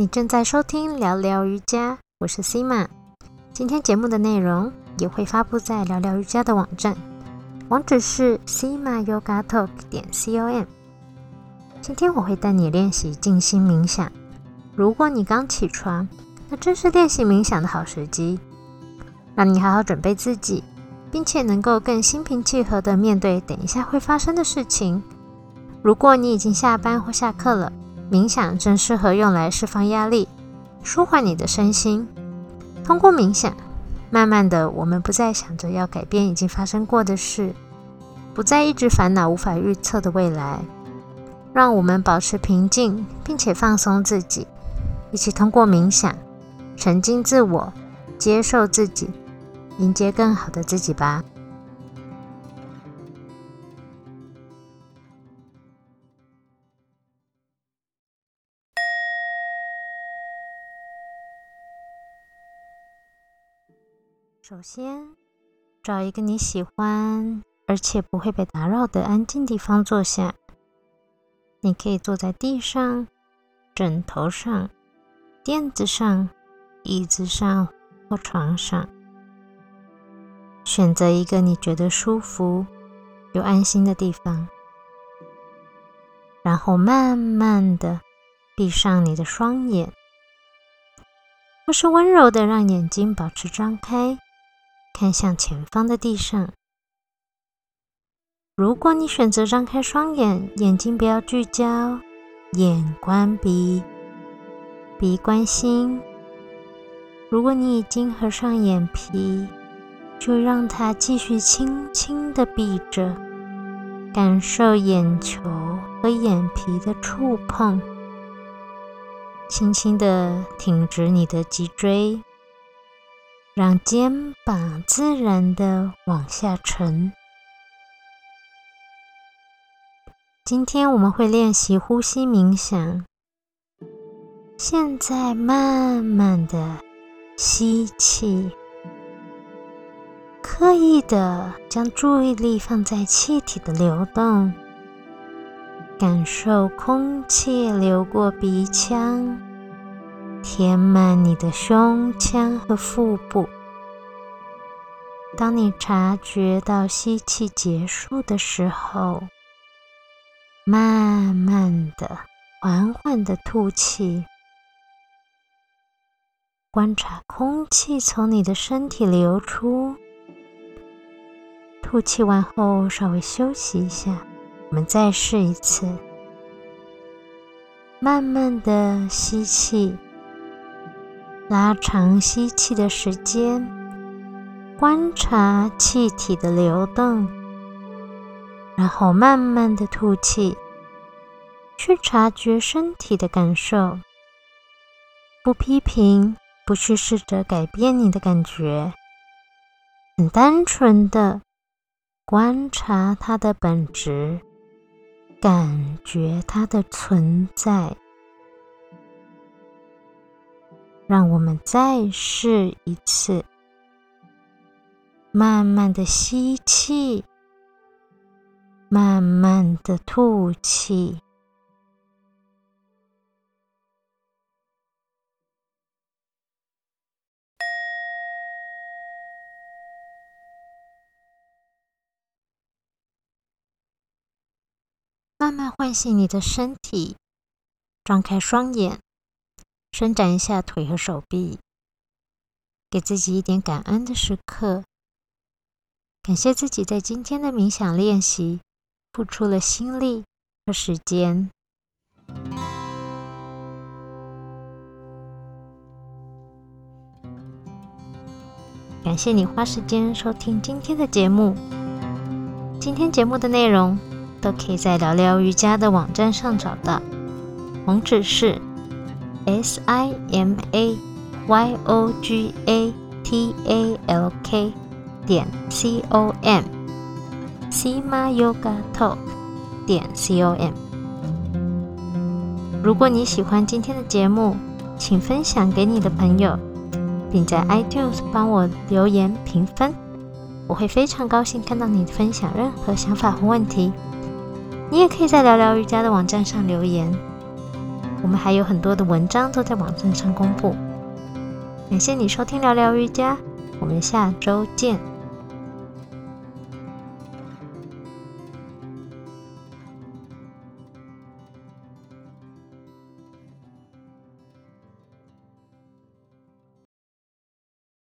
你正在收听聊聊瑜伽，我是 Sima。今天节目的内容也会发布在聊聊瑜伽的网站，网址是 Sima Yoga Talk 点 com。今天我会带你练习静心冥想。如果你刚起床，那正是练习冥想的好时机，让你好好准备自己，并且能够更心平气和的面对等一下会发生的事情。如果你已经下班或下课了，冥想正适合用来释放压力，舒缓你的身心。通过冥想，慢慢的，我们不再想着要改变已经发生过的事，不再一直烦恼无法预测的未来。让我们保持平静，并且放松自己，一起通过冥想，沉浸自我，接受自己，迎接更好的自己吧。首先，找一个你喜欢而且不会被打扰的安静地方坐下。你可以坐在地上、枕头上、垫子上、椅子上或床上，选择一个你觉得舒服又安心的地方，然后慢慢的闭上你的双眼，或是温柔的让眼睛保持张开。看向前方的地上。如果你选择张开双眼，眼睛不要聚焦，眼关闭，鼻关心。如果你已经合上眼皮，就让它继续轻轻的闭着，感受眼球和眼皮的触碰，轻轻的挺直你的脊椎。让肩膀自然的往下沉。今天我们会练习呼吸冥想。现在慢慢的吸气，刻意的将注意力放在气体的流动，感受空气流过鼻腔。填满你的胸腔和腹部。当你察觉到吸气结束的时候，慢慢的、缓缓的吐气，观察空气从你的身体流出。吐气完后，稍微休息一下，我们再试一次。慢慢的吸气。拉长吸气的时间，观察气体的流动，然后慢慢的吐气，去察觉身体的感受，不批评，不去试着改变你的感觉，很单纯的观察它的本质，感觉它的存在。让我们再试一次，慢慢的吸气，慢慢的吐气，慢慢唤醒你的身体，张开双眼。伸展一下腿和手臂，给自己一点感恩的时刻。感谢自己在今天的冥想练习付出了心力和时间。感谢你花时间收听今天的节目。今天节目的内容都可以在聊聊瑜伽的网站上找到，网址是。S i m a y o g a t a l k 点 c o m，Sima Yoga Talk 点 c o m。如果你喜欢今天的节目，请分享给你的朋友，并在 iTunes 帮我留言评分，我会非常高兴看到你分享任何想法和问题。你也可以在聊聊瑜伽的网站上留言。我们还有很多的文章都在网站上公布。感谢你收听聊聊瑜伽，我们下周见。